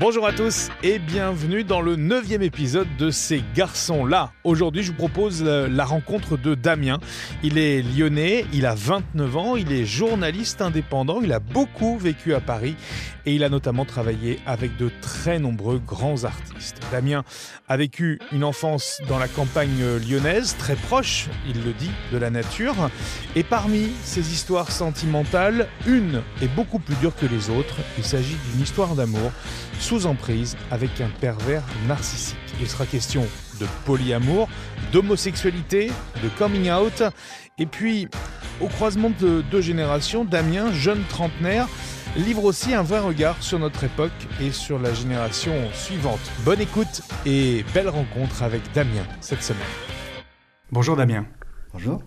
Bonjour à tous et bienvenue dans le neuvième épisode de Ces garçons-là. Aujourd'hui, je vous propose la rencontre de Damien. Il est lyonnais, il a 29 ans, il est journaliste indépendant, il a beaucoup vécu à Paris et il a notamment travaillé avec de très nombreux grands artistes. Damien a vécu une enfance dans la campagne lyonnaise, très proche, il le dit, de la nature. Et parmi ses histoires sentimentales, une est beaucoup plus dure que les autres. Il s'agit d'une histoire d'amour sous emprise avec un pervers narcissique. Il sera question de polyamour, d'homosexualité, de coming out. Et puis, au croisement de deux générations, Damien, jeune trentenaire, livre aussi un vrai regard sur notre époque et sur la génération suivante. Bonne écoute et belle rencontre avec Damien cette semaine. Bonjour Damien. Bonjour.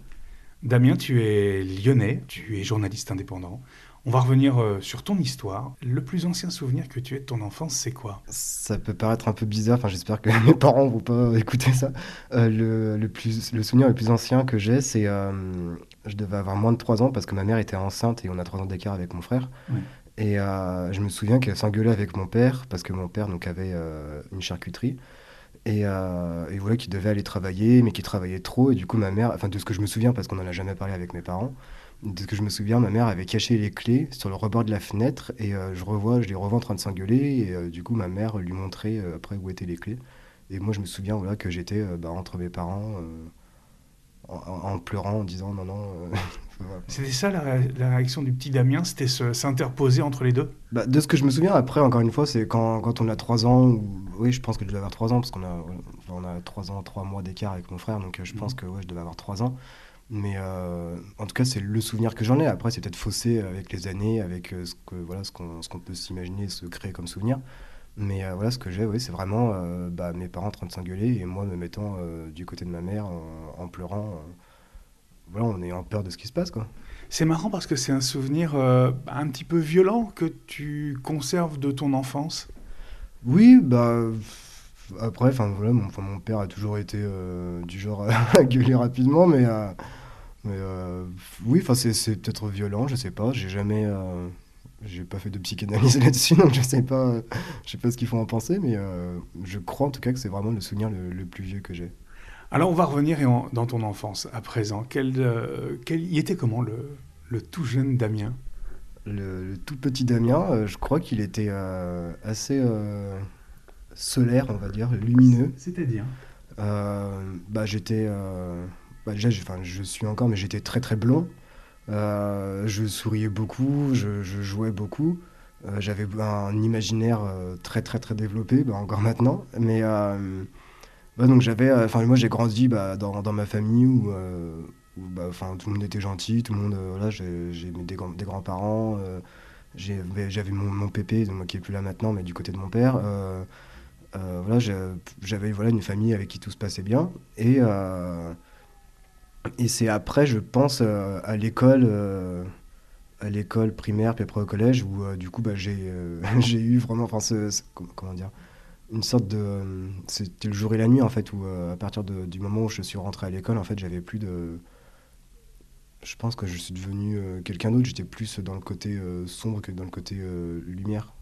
Damien, tu es lyonnais, tu es journaliste indépendant. On va revenir euh, sur ton histoire. Le plus ancien souvenir que tu aies de ton enfance, c'est quoi? Ça peut paraître un peu bizarre, enfin, j'espère que mes parents vont pas écouter ça. Euh, le, plus, le souvenir le plus ancien que j'ai, c'est. Euh, je devais avoir moins de 3 ans parce que ma mère était enceinte et on a 3 ans d'écart avec mon frère. Et je me souviens qu'elle s'engueulait avec mon père parce que mon père donc, avait une charcuterie. Et, et voilà, qu'il devait aller travailler, mais qu'il travaillait trop. Et du coup, ma mère, enfin, de ce que je me souviens, parce qu'on n'en a jamais parlé avec mes parents, de ce que je me souviens, ma mère avait caché les clés sur le rebord de la fenêtre et euh, je revois, je les revois en train de s'engueuler et euh, du coup ma mère lui montrait euh, après où étaient les clés. Et moi je me souviens voilà, que j'étais bah, entre mes parents en, pleurant en disant non non. C'était ça la, réaction du petit Damien, c'était s'interposer entre les deux? Bah, De ce que je me souviens après encore une fois c'est quand, quand, on a 3 ans, ou, oui je pense que je devais avoir 3 ans parce qu'on a, on a 3 ans, 3 mois d'écart avec mon frère donc je pense mmh. que ouais, je devais avoir 3 ans. Mais euh, en tout cas, c'est le souvenir que j'en ai. Après, c'est peut-être faussé avec les années, avec euh, ce qu'on voilà, ce qu'on peut s'imaginer, se créer comme souvenir. Mais euh, voilà, ce que j'ai, c'est vraiment bah, mes parents en train de s'engueuler et moi me mettant du côté de ma mère en, pleurant. voilà, on est en peur de ce qui se passe, quoi. C'est marrant parce que c'est un souvenir un petit peu violent que tu conserves de ton enfance. Oui, bah après, enfin voilà, mon, mon, père a toujours été du genre à gueuler rapidement, mais mais euh, oui, enfin c'est peut-être violent, je sais pas. J'ai jamais, euh, j'ai pas fait de psychanalyse là-dessus, donc je sais pas, je sais pas ce qu'il faut en penser, mais euh, je crois en tout cas que c'est vraiment le souvenir le, plus vieux que j'ai. Alors on va revenir dans ton enfance à présent. Quel, quel y était comment le, le tout jeune Damien? Le, tout petit Damien, je crois qu'il était assez solaire, on va dire, lumineux. C'est-à-dire? Bah, J'étais bah, déjà, je suis encore, mais j'étais très très blond. Euh, je souriais beaucoup, je, jouais beaucoup. Euh, j'avais un imaginaire euh, très très très développé, bah, encore maintenant. Mais bah, donc j'avais, enfin moi j'ai grandi bah, dans, dans, ma famille où, bah, tout le monde était gentil, tout le monde, voilà, j'ai des, des grands-parents, j'avais mon, mon, pépé, donc, qui est plus là maintenant, mais du côté de mon père. voilà, j'avais voilà une famille avec qui tout se passait bien et et c'est après, je pense, euh, à l'école, euh, à l'école primaire, puis après au collège, où euh, du coup, bah, j'ai, j'ai eu vraiment, enfin, comment dire, une sorte de, c'était le jour et la nuit en fait, où à partir du moment où je suis rentré à l'école, en fait, j'avais plus de, je pense que je suis devenu quelqu'un d'autre. J'étais plus dans le côté sombre que dans le côté lumière.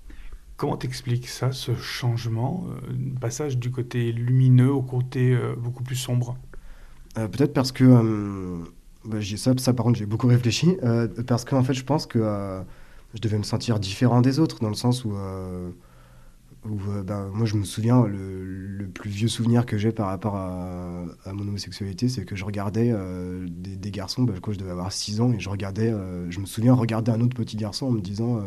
Comment t'expliques ça, ce changement, passage du côté lumineux au côté beaucoup plus sombre? Peut-être parce que. Euh, bah, ça, ça, par contre, j'ai beaucoup réfléchi. Euh, parce qu'en fait, je pense que je devais me sentir différent des autres, dans le sens où. bah, moi, je me souviens, le, plus vieux souvenir que j'ai par rapport à, mon homosexualité, c'est que je regardais des, garçons, bah, je devais avoir 6 ans, et je regardais, je me souviens regarder un autre petit garçon en me disant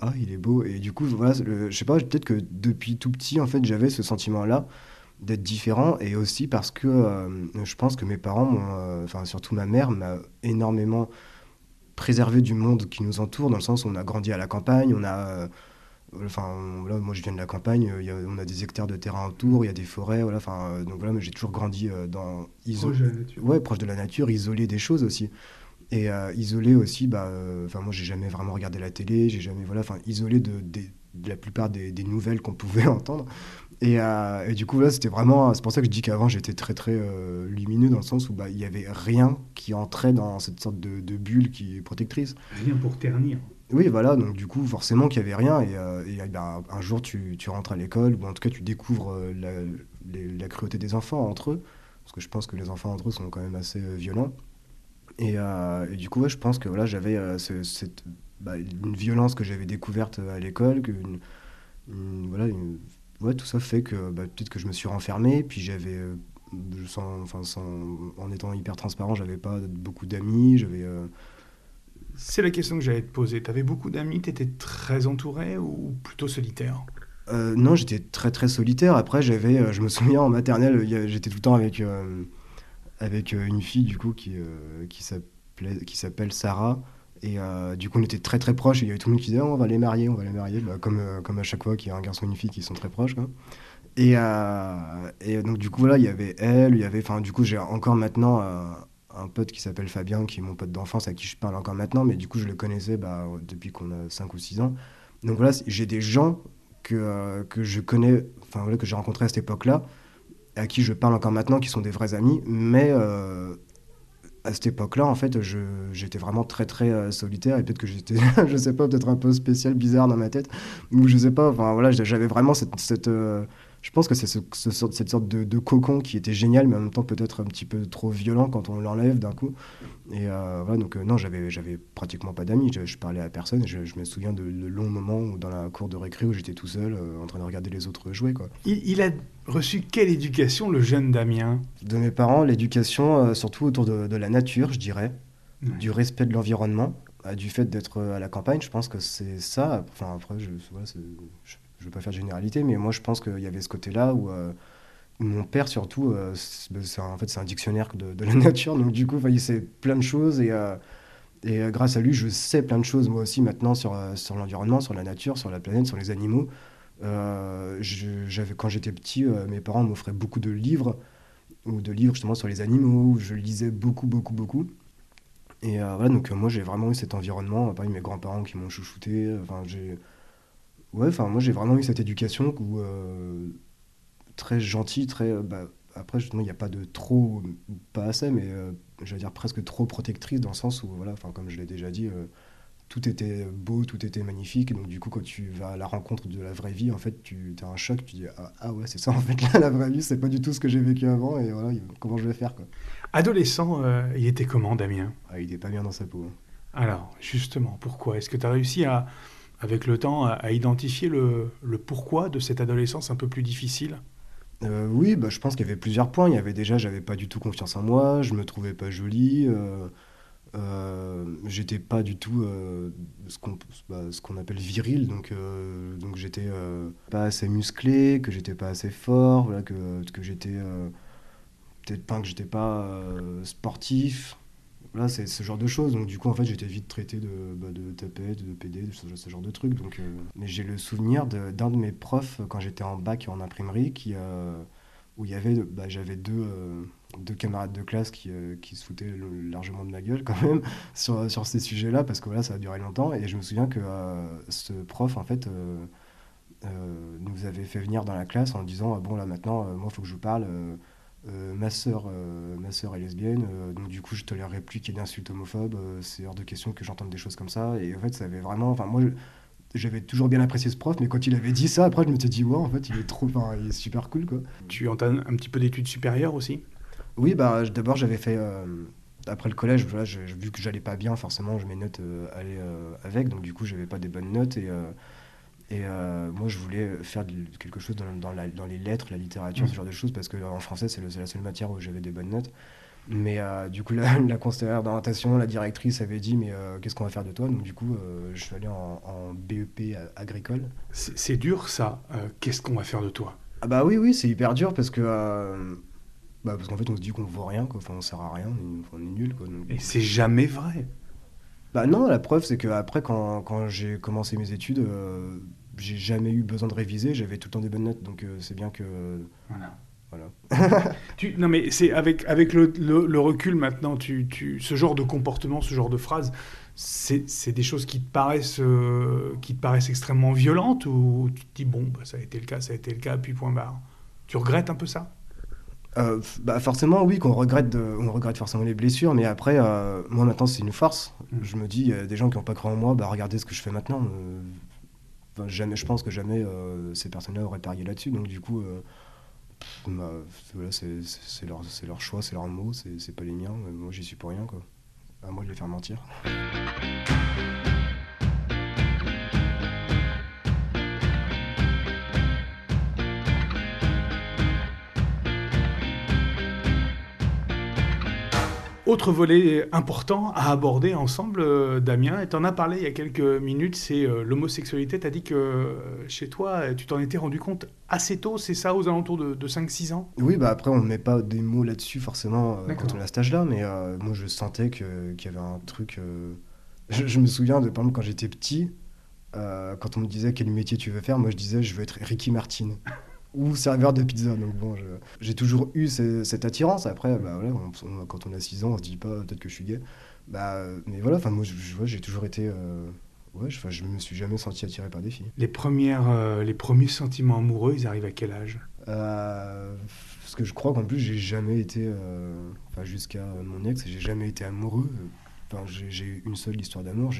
Ah, il est beau. Et du coup, voilà, je sais pas, peut-être que depuis tout petit, en fait, j'avais ce sentiment-là d'être différent et aussi parce que euh, je pense que mes parents, euh, enfin surtout ma mère, m'a énormément préservé du monde qui nous entoure, dans le sens où on a grandi à la campagne, on a... Euh, enfin, là, moi je viens de la campagne, y a, on a des hectares de terrain autour, il y a des forêts, voilà, enfin, donc voilà, mais j'ai toujours grandi dans... Proche de la nature. Ouais, proche de la nature, isolé des choses aussi. Et isolé aussi, bah, enfin, moi j'ai jamais vraiment regardé la télé, j'ai jamais, voilà, enfin, isolé de, de, la plupart des, des nouvelles qu'on pouvait entendre. Euh, et, du coup, là, c'était vraiment. C'est pour ça que je dis qu'avant, j'étais très, très euh, lumineux dans le sens où il y n'y avait rien qui entrait dans cette sorte de, bulle qui est protectrice. Rien pour ternir. Oui, voilà, donc du coup, forcément qu'il n'y avait rien. Et, euh, et, ben, un jour, tu, tu rentres à l'école, ou en tout cas, tu découvres la, les- la cruauté des enfants entre eux. Parce que je pense que les enfants entre eux sont quand même assez violents. Et, et du coup, ouais, je pense que voilà, j'avais ce- cette, bah, une violence que j'avais découverte à l'école, une- une- voilà, une- ouais, tout ça fait que bah, peut-être que je me suis renfermé, puis j'avais, euh, je sens- enfin, sans- en étant hyper transparent, j'avais pas beaucoup d'amis, j'avais, euh, C'est la question que j'allais te poser. Tu avais beaucoup d'amis, tu étais très entouré ou plutôt solitaire? Euh, non, j'étais très très solitaire. Après, j'avais, euh, je me souviens en maternelle, j'étais tout le temps avec, euh, avec une fille du coup qui, qui s'appelle Sarah. Et euh, du coup, on était très très proches. Il y avait tout le monde qui disait, Oh, on va les marier, on va les marier. Bah, comme, euh, comme à chaque fois qu'il y a un garçon et une fille qui sont très proches. euh, et donc, du coup, voilà, il y avait elle, il y avait, du coup, j'ai encore maintenant un pote qui s'appelle Fabien, qui est mon pote d'enfance, à qui je parle encore maintenant. Mais du coup, je le connaissais bah, depuis qu'on a 5 ou 6 ans. Donc voilà, j'ai des gens que, que je connais, enfin que j'ai rencontrés à cette époque-là, à qui je parle encore maintenant, qui sont des vrais amis, mais à cette époque-là, en fait, j'étais vraiment très très euh, solitaire et peut-être que j'étais, je sais pas, peut-être un peu spécial, bizarre dans ma tête, ou je sais pas, enfin voilà, j'avais vraiment cette, cette, euh, je pense que c'est ce, ce sorte- cette sorte de, de cocon qui était génial, mais en même temps peut-être un petit peu trop violent quand on l'enlève d'un coup. Et euh, voilà, donc euh, non, j'avais, j'avais pratiquement pas d'amis, je, je parlais à personne. Je, je me souviens de le long moment où, dans la cour de récré où j'étais tout seul euh, en train de regarder les autres jouer. Quoi. il, il a reçu quelle éducation, le jeune Damien? De mes parents, l'éducation, surtout autour de, de la nature, je dirais, du respect de l'environnement, du fait d'être à la campagne, je pense que c'est ça. Enfin, après, je voilà, c'est- je, je veux pas faire de généralité, mais moi je pense qu'il y avait ce côté-là où. euh, mon père surtout, euh, c'est un- en fait c'est un dictionnaire de, la nature, donc du coup il sait plein de choses et, euh, grâce à lui je sais plein de choses moi aussi maintenant sur, l'environnement, sur la nature, sur la planète, sur les animaux. Quand j'étais petit, mes parents m'offraient beaucoup de livres, ou de livres justement sur les animaux, je lisais beaucoup, beaucoup, beaucoup. Et voilà, donc moi j'ai vraiment eu cet environnement, pareil mes grands-parents qui m'ont chouchouté. Ouais, enfin moi j'ai vraiment eu cette éducation où, euh, très gentil, très... euh, bah, après justement il n'y a pas de trop, pas assez, mais euh, je veux dire presque trop protectrice dans le sens où, voilà, enfin comme je l'ai déjà dit, euh, tout était beau, tout était magnifique, donc du coup quand tu vas à la rencontre de la vraie vie, en fait tu as un choc, tu dis ah, ah ouais c'est ça en fait là la vraie vie, c'est pas du tout ce que j'ai vécu avant, et voilà, comment je vais faire quoi. Adolescent, euh, il était comment Damien? Ah, il est pas bien dans sa peau. hein. Alors, justement, pourquoi? Est-ce que tu as réussi à, avec le temps à, identifier le, pourquoi de cette adolescence un peu plus difficile Euh, oui, bah, je pense qu'il y avait plusieurs points. Il y avait déjà, j'avais pas du tout confiance en moi, je me trouvais pas jolie, euh, euh, j'étais pas du tout ce qu'on bah, ce qu'on appelle viril, donc, j'étais pas assez musclé, que j'étais pas assez fort, que, que j'étais peut-être pas que j'étais pas sportif. Voilà, c'est ce genre de choses. Donc, du coup, en fait, j'étais vite traité de, bah, de tapette, de PD, de ce, genre de trucs. Donc, euh, Mais j'ai le souvenir d'un de, mes profs, quand j'étais en bac en imprimerie, qui, euh, où il y avait, bah, j'avais deux, euh, deux camarades de classe qui, euh, qui se foutaient largement de ma gueule, quand même, sur, sur ces sujets-là, parce que voilà, ça a duré longtemps. Et je me souviens que euh, ce prof, en fait, euh, euh, nous avait fait venir dans la classe en disant Bon, là, maintenant, euh, moi, il faut que je vous parle. Euh, ma sœur, euh, ma sœur est lesbienne, euh, donc du coup je tolérerai plus qu'il y ait d'insultes homophobes. c'est hors de question que j'entende des choses comme ça. Et en fait, ça avait vraiment. Enfin, moi, j'avais toujours bien apprécié ce prof, mais quand il avait dit ça, après, je me suis dit, ouais, en fait, il est trop. Enfin, il est super cool, quoi. Tu entames un petit peu d'études supérieures aussi? Oui, bah, d'abord, j'avais fait. après le collège, voilà, vu que j'allais pas bien, forcément, je- mes notes allaient avec, donc du coup, j'avais pas des bonnes notes. Et, et euh, moi, je voulais faire de- quelque chose dans, dans la- dans les lettres, la littérature, Mhm. ce genre de choses, parce que euh, en français, c'est la seule matière où j'avais des bonnes notes. Mais euh, du coup, la, la conseillère d'orientation, la directrice avait dit, mais euh, qu'est-ce qu'on va faire de toi? Donc du coup, euh, je suis allé en, en BEP agricole. C'est dur ça. Qu'est-ce qu'on va faire de toi? Ah bah oui, oui, c'est hyper dur parce que... bah, parce qu'en fait, on se dit qu'on vaut rien, quoi. Enfin, on sert à rien, on est, on est nul, quoi. Donc, Et c'est jamais vrai. Bah non, la preuve, c'est qu'après, quand, quand j'ai commencé mes études, j'ai jamais eu besoin de réviser, j'avais tout le temps des bonnes notes, donc euh, c'est bien que... Voilà. Voilà. Tu, non mais c'est avec, avec le, le- le recul maintenant, tu, tu, ce genre de comportement, ce genre de phrase, c'est c'est des choses qui te paraissent, euh, qui te paraissent extrêmement violentes ou tu te dis bon, bah, ça a été le cas, ça a été le cas, puis point barre. Tu regrettes un peu ça? Euh, bah forcément, oui, qu'on regrette, de- on regrette forcément les blessures, mais après, euh, moi maintenant, c'est une force. Mm. Je me dis, des gens qui n'ont pas cru en moi, bah regardez ce que je fais maintenant. Jamais, je pense que jamais euh, ces personnes-là auraient parié là-dessus. Donc du coup, euh, c'est leur, choix, c'est leur mot, c'est pas les miens. Moi, j'y suis pour rien, quoi. À moi de les faire mentir. Autre volet important à aborder ensemble, euh, Damien, et t'en as parlé il y a quelques minutes, c'est euh, l'homosexualité. T'as dit que euh, chez toi, tu t'en étais rendu compte assez tôt, c'est ça, aux alentours de, de 5-6 ans? Oui, bah après, on ne met pas des mots là-dessus forcément quand on est à cet âge-là, mais euh, moi je sentais qu'il y avait un truc. euh, Je, je me souviens de, par exemple, quand j'étais petit, euh, quand on me disait quel métier tu veux faire, moi je disais je veux être Ricky Martin ou serveur de pizza. Donc bon, j'ai toujours eu ce- cette attirance. Après, bah, voilà, on- on- quand on a 6 ans, on se dit pas peut-être que je suis gay. Bah, mais voilà, moi je, je vois, j'ai toujours été. euh, ouais, je me suis jamais senti attiré par des filles. les, premières, euh, les premiers sentiments amoureux, ils arrivent à quel âge? Euh, parce que je crois qu'en plus, j'ai jamais été. euh, Enfin, jusqu'à mon ex, j'ai jamais été amoureux. Enfin, j'ai eu une seule histoire d'amour.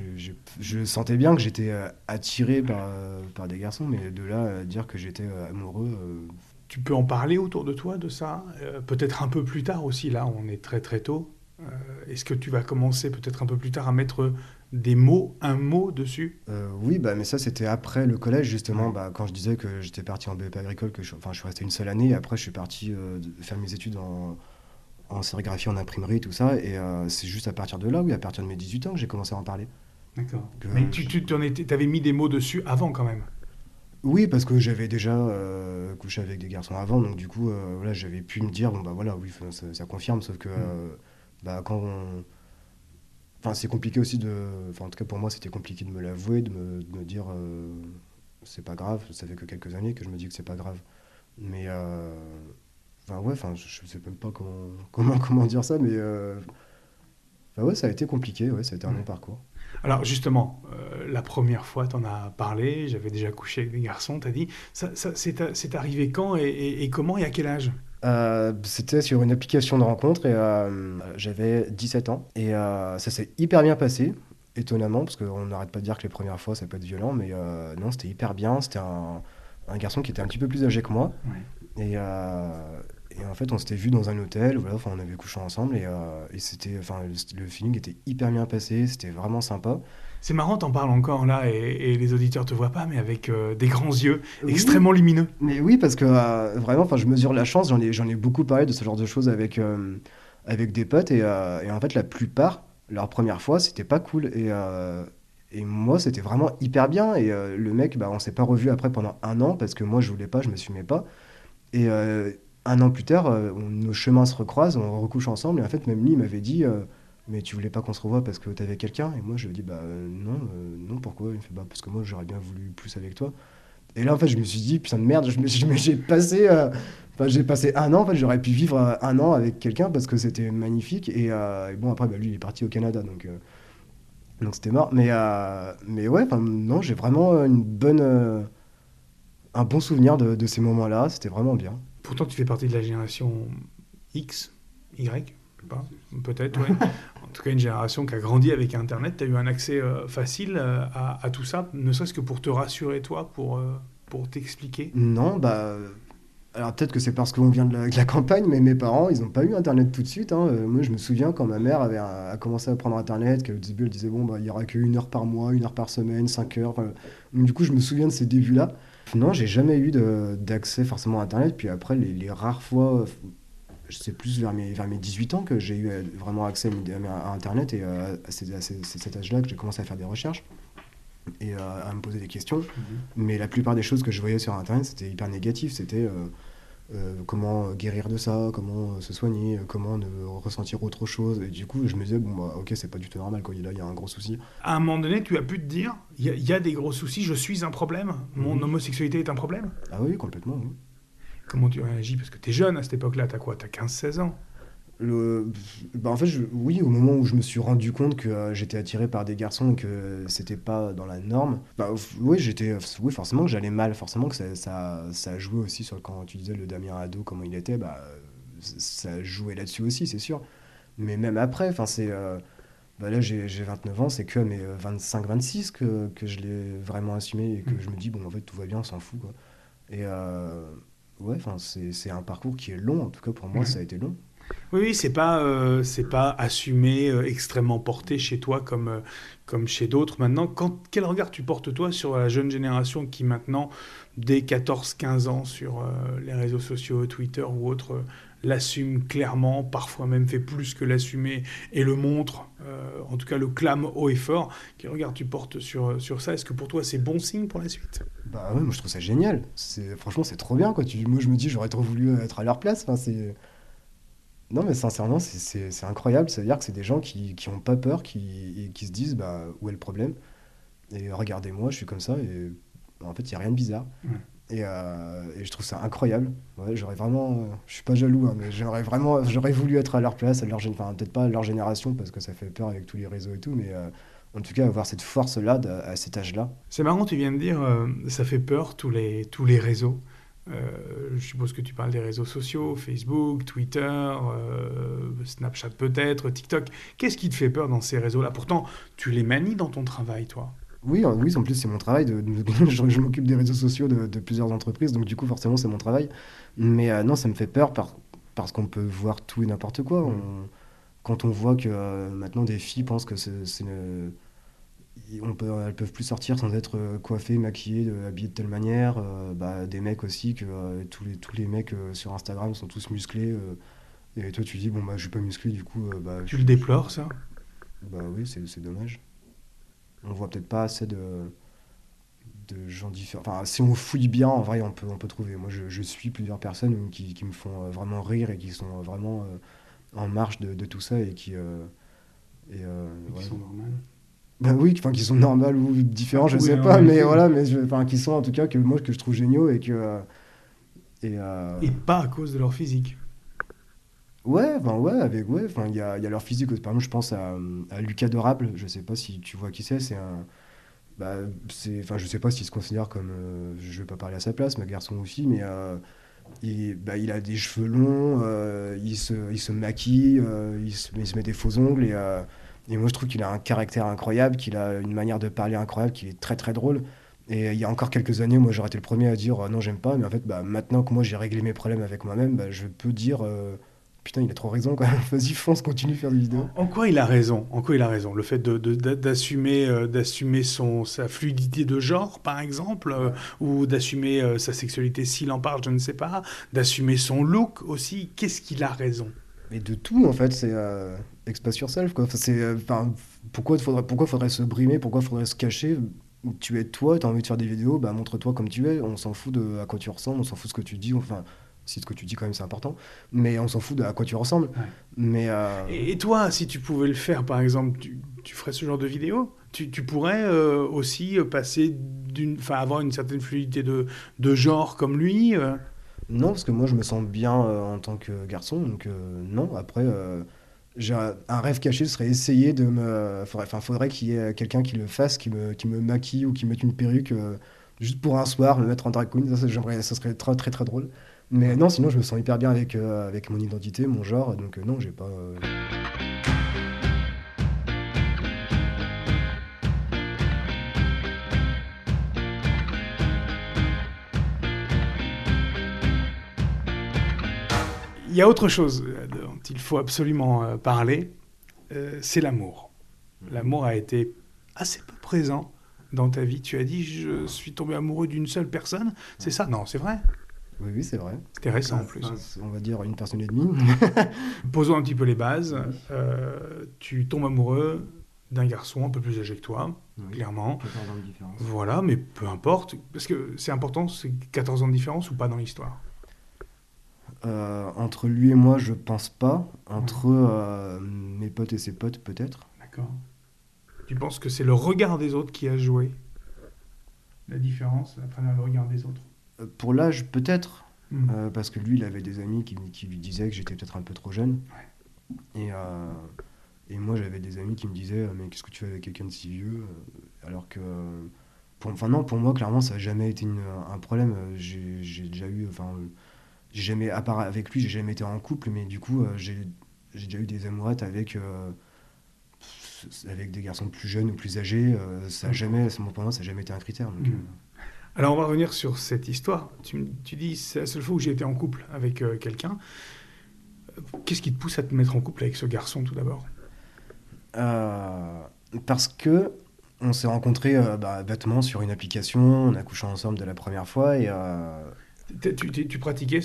Je sentais bien que j'étais euh, attiré par, euh, par des garçons, mais de là à dire que j'étais euh, amoureux. Tu peux en parler autour de toi de ça Euh, Peut-être un peu plus tard aussi, là, on est très très tôt. Euh, Est-ce que tu vas commencer peut-être un peu plus tard à mettre des mots, un mot dessus? Euh, oui, bah, mais ça, c'était après le collège, justement. Ouais. Bah, quand je disais que j'étais parti en BEP agricole, que je, je suis resté une seule année. Et après, je suis parti faire mes études en, en sérigraphie, en imprimerie, tout ça. Et euh, c'est juste à partir de là, oui, à partir de mes 18 ans, que j'ai commencé à en parler. D'accord. Mais tu, tu étais- t'avais mis des mots dessus avant quand même. Oui, parce que j'avais déjà euh, couché avec des garçons avant, donc du coup, euh, voilà, j'avais pu me dire, bon bah voilà, oui, ça, ça confirme, sauf que euh, bah, quand on... Enfin, c'est compliqué aussi de... Enfin, en tout cas, pour moi, c'était compliqué de me l'avouer, de me, de me dire, euh, c'est pas grave, ça fait que quelques années que je me dis que c'est pas grave. Mais, euh, enfin, ouais, enfin, je, je sais même pas comment, comment, comment dire ça, mais... euh, Enfin, ouais, ça a été compliqué, ouais, ça a été un long parcours. Alors justement, euh, la première fois, tu en as parlé, j'avais déjà couché avec des garçons, tu as dit, ça, ça, c'est c'est arrivé quand et, et- et comment et à quel âge? Euh, c'était sur une application de rencontre et euh, j'avais 17 ans et euh, ça s'est hyper bien passé, étonnamment, parce qu'on n'arrête pas de dire que les premières fois ça peut être violent, mais euh, non, c'était hyper bien. C'était un, un garçon qui était un petit peu plus âgé que moi et, euh, et en fait on s'était vu dans un hôtel, voilà, enfin, on avait couché ensemble et, euh, et c'était, enfin, le, le feeling était hyper bien passé, c'était vraiment sympa. C'est marrant, t'en parles encore là et, et les auditeurs te voient pas, mais avec euh, des grands yeux Oui. extrêmement lumineux. Mais oui, parce que euh, vraiment, enfin, je mesure la chance. J'en ai, j'en ai beaucoup parlé de ce genre de choses avec, avec des potes. Et, et en fait, la plupart, leur première fois, c'était pas cool. Et, et moi, c'était vraiment hyper bien. Et euh, le mec, bah, on s'est pas revu après pendant un an parce que moi, je voulais pas, je me m'assumais pas. Et euh, un an plus tard, euh, nos chemins se recroisent, on recouche ensemble. Et en fait, même lui, il m'avait dit. euh, mais tu voulais pas qu'on se revoie parce que t'avais quelqu'un? Et moi, je lui ai dit, bah non, euh, non, pourquoi? Il me fait, bah parce que moi, j'aurais bien voulu plus avec toi. Et là, en fait, je me suis dit, putain de merde, j'ai passé, j'ai passé un an, en fait, j'aurais pu vivre un an avec quelqu'un parce que c'était magnifique. Et, bon, après, bah, lui, il est parti au Canada, donc donc c'était mort. Mais, euh, mais ouais, non, j'ai vraiment une bonne, un bon souvenir de ces moments-là. C'était vraiment bien. Pourtant, tu fais partie de la génération X, Y, peut-être, ouais. en tout cas, une génération qui a grandi avec Internet. Tu as eu un accès euh, facile euh, à, à tout ça, ne serait-ce que pour te rassurer, toi, pour, euh, pour t'expliquer? Non, bah. Alors peut-être que c'est parce qu'on vient de la, de la campagne, mais mes parents, ils n'ont pas eu Internet tout de suite. hein. Moi, je me souviens quand ma mère avait a commencé à prendre Internet, qu'au début, elle disait, bon, bah, il n'y aura qu'une heure par mois, une heure par semaine, cinq heures. Enfin, donc, du coup, je me souviens de ces débuts-là. Non, j'ai jamais eu d'accès forcément à Internet. Puis après, les, les rares fois, euh, c'est plus vers mes, vers mes 18 ans que j'ai eu euh, vraiment accès à, à Internet. Et euh, c'est à c'est- c'est cet âge-là que j'ai commencé à faire des recherches et euh, à me poser des questions. Mais la plupart des choses que je voyais sur Internet, c'était hyper négatif. C'était euh, euh, comment guérir de ça, comment euh, se soigner, euh, comment ne ressentir autre chose. Et du coup, je me disais, bon, bah, ok, c'est pas du tout normal, quoi. Là, il y a un gros souci. À un moment donné, tu as pu te dire, il y, a- il y a des gros soucis, je suis un problème, mon Mhm. homosexualité est un problème? Ah oui, complètement, oui. Comment tu réagis? Parce que tu es jeune à cette époque-là, tu as quoi? Tu as 15-16 ans? Le, bah, en fait, je- oui, au moment où je me suis rendu compte que euh, j'étais attiré par des garçons et que c'était pas dans la norme, bah, oui, j'étais, oui, forcément que j'allais mal, forcément que ça, ça, ça joué aussi sur quand tu disais le Damien ado, comment il était, bah, ça jouait là-dessus aussi, c'est sûr. Mais même après, enfin, c'est. euh, bah là, j'ai j'ai 29 ans, c'est que à mes 25-26 que, que je l'ai vraiment assumé et que Mm. je me dis, bon, en fait, tout va bien, on s'en fout, quoi. Et euh, ouais, enfin, c'est c'est un parcours qui est long, en tout cas pour moi, Ouais. ça a été long. Oui, oui, c'est pas, euh, pas assumé, euh, extrêmement porté chez toi comme, euh, comme chez d'autres. Maintenant, quand, quel regard tu portes toi sur la jeune génération qui maintenant, dès 14-15 ans, sur les réseaux sociaux, Twitter ou autres, l'assume clairement, parfois même fait plus que l'assumer et le montre, en tout cas le clame haut et fort. Quel regard tu portes sur, sur ça? Est-ce que pour toi c'est bon signe pour la suite? Bah ouais, moi je trouve ça génial. Franchement c'est trop bien. Tu, moi je me dis j'aurais trop voulu être à leur place. C'est non mais sincèrement c'est- incroyable. Ça veut dire que c'est des gens qui qui ont pas peur, qui se disent bah où est le problème? Et regardez-moi, je suis comme ça et en fait il y a rien de bizarre. Et, euh, et je trouve ça incroyable. Ouais, j'aurais vraiment, euh, je suis pas jaloux, hein, mais j'aurais vraiment, j'aurais voulu être à leur place, à leur, enfin peut-être pas à leur génération parce que ça fait peur avec tous les réseaux et tout, mais euh, en tout cas avoir cette force-là à cet âge-là. C'est marrant, tu viens de dire, euh, ça fait peur tous les, tous les réseaux. Euh, je suppose que tu parles des réseaux sociaux, Facebook, Twitter, euh, Snapchat peut-être, TikTok. Qu'est-ce qui te fait peur dans ces réseaux-là? Pourtant, tu les manies dans ton travail, toi. Oui, en- oui, en plus c'est mon travail. Je m'occupe des réseaux sociaux de, plusieurs entreprises, donc du coup forcément c'est mon travail. Mais euh, non, ça me fait peur par- parce qu'on peut voir tout et n'importe quoi. Quand on voit que maintenant des filles pensent que c'est une- on peut, elles peuvent plus sortir sans être euh, coiffées, maquillées, habillées de telle manière. euh, bah, des mecs aussi que euh, tous les tous les mecs euh, sur Instagram sont tous musclés. et toi tu dis bon bah je suis pas musclé du coup bah Tu le déplores, ça? Bah oui, c'est dommage. On voit peut-être pas assez de, de gens différents. Enfin, si on fouille bien, en vrai, on peut, on peut trouver. Moi, je, je suis plusieurs personnes qui, qui me font vraiment rire et qui sont vraiment en marge de, de tout ça et qui. et, Qui ouais. sont normales. Bah oui, enfin, qui sont normales ou différents, je Oui, sais pas, mais voilà, mais enfin, qui sont en tout cas que moi que je trouve géniaux et que. euh, et, euh, Et pas à cause de leur physique. Ouais, enfin ouais, avec ouais, enfin il y a, y a leur physique. Par exemple, je pense à, à Lucas Dorable. Je sais pas si tu vois qui c'est. C'est un, bah, c'est, enfin je sais pas s'il se considère comme, euh, je vais pas parler à sa place, mais garçon fille, mais euh, il, bah, il a des cheveux longs, il se, il se maquille, il se, il se met des faux ongles et, et moi je trouve qu'il a un caractère incroyable, qu'il a une manière de parler incroyable, qu'il est très très drôle. Et il y a encore quelques années, moi j'aurais été le premier à dire euh, non j'aime pas, mais en fait bah, maintenant que moi j'ai réglé mes problèmes avec moi-même, bah, je peux dire euh, putain il a trop raison. Vas-y fonce, continue de faire des vidéos. En quoi il a raison? En quoi il a raison? Le fait d'assumer euh, sa fluidité de genre, par exemple, ou d'assumer sa sexualité s'il en parle, je ne sais pas, d'assumer son look aussi. Qu'est-ce qu'il a raison? Mais de tout, en fait, c'est euh, express yourself, quoi. Enfin, c'est, euh, enfin, pourquoi faudrait, pourquoi faudrait se brimer, pourquoi faudrait se cacher? Tu es toi, tu as envie de faire des vidéos, bah montre-toi comme tu es. On s'en fout de à quoi tu ressembles, on s'en fout de ce que tu dis. Enfin, si ce que tu dis quand même c'est important, mais on s'en fout de à quoi tu ressembles. Ouais. Mais euh, Et, toi, si tu pouvais le faire, par exemple, tu, tu ferais ce genre de vidéo? Tu, tu pourrais euh, aussi passer d'une, enfin, avoir une certaine fluidité de, de genre comme lui euh, non, parce que moi je me sens bien euh, en tant que garçon, donc euh, non. Après, euh, j'ai un, rêve caché serait essayer de me. Faudrait, enfin, faudrait qu'il y ait quelqu'un qui le fasse, qui me, qui me maquille ou qui mette une perruque juste pour un soir, me mettre en drag queen. Ça, ça, serait très, très très drôle. Mais non, sinon je me sens hyper bien avec, avec mon identité, mon genre, donc non, j'ai pas. Y a autre chose euh, dont il faut absolument euh, parler, euh, c'est l'amour. L'amour a été assez peu présent dans ta vie. Tu as dit, je suis tombé amoureux d'une seule personne. C'est ça? Non, c'est vrai? Oui, oui, c'est vrai. C'était récent en plus. On va dire une personne et demie. Posons un petit peu les bases. Oui. Euh, tu tombes amoureux d'un garçon un peu plus âgé que toi, clairement. 14 ans de différence. Voilà, mais peu importe. Parce que c'est important, c'est 14 ans de différence ou pas dans l'histoire? Euh, entre lui et moi, je pense pas. Entre euh, mes potes et ses potes, peut-être. D'accord. Tu penses que c'est le regard des autres qui a joué la différence à travers le regard des autres? Euh, Pour l'âge, peut-être. Hmm. Parce que lui, il avait des amis qui, qui lui disaient que j'étais peut-être un peu trop jeune. Et, et moi, j'avais des amis qui me disaient Mais qu'est-ce que tu fais avec quelqu'un de si vieux? Alors que. Pour, enfin, non, pour moi, clairement, ça n'a jamais été une- un problème. J'ai déjà eu. Enfin, j'ai jamais, à part avec lui, j'ai jamais été en couple, mais du coup, j'ai déjà eu des amourettes avec avec des garçons plus jeunes ou plus âgés, euh, ça a jamais, pour moi, ça n'a jamais été un critère. Mm. Euh. Alors on va revenir sur cette histoire. Tu, tu dis, c'est la seule fois où j'ai été en couple avec euh, quelqu'un. Qu'est-ce qui te pousse à te mettre en couple avec ce garçon tout d'abord? Parce que on s'est rencontrés bah, bêtement sur une application, on a couché ensemble de la première fois et tu, pratiquais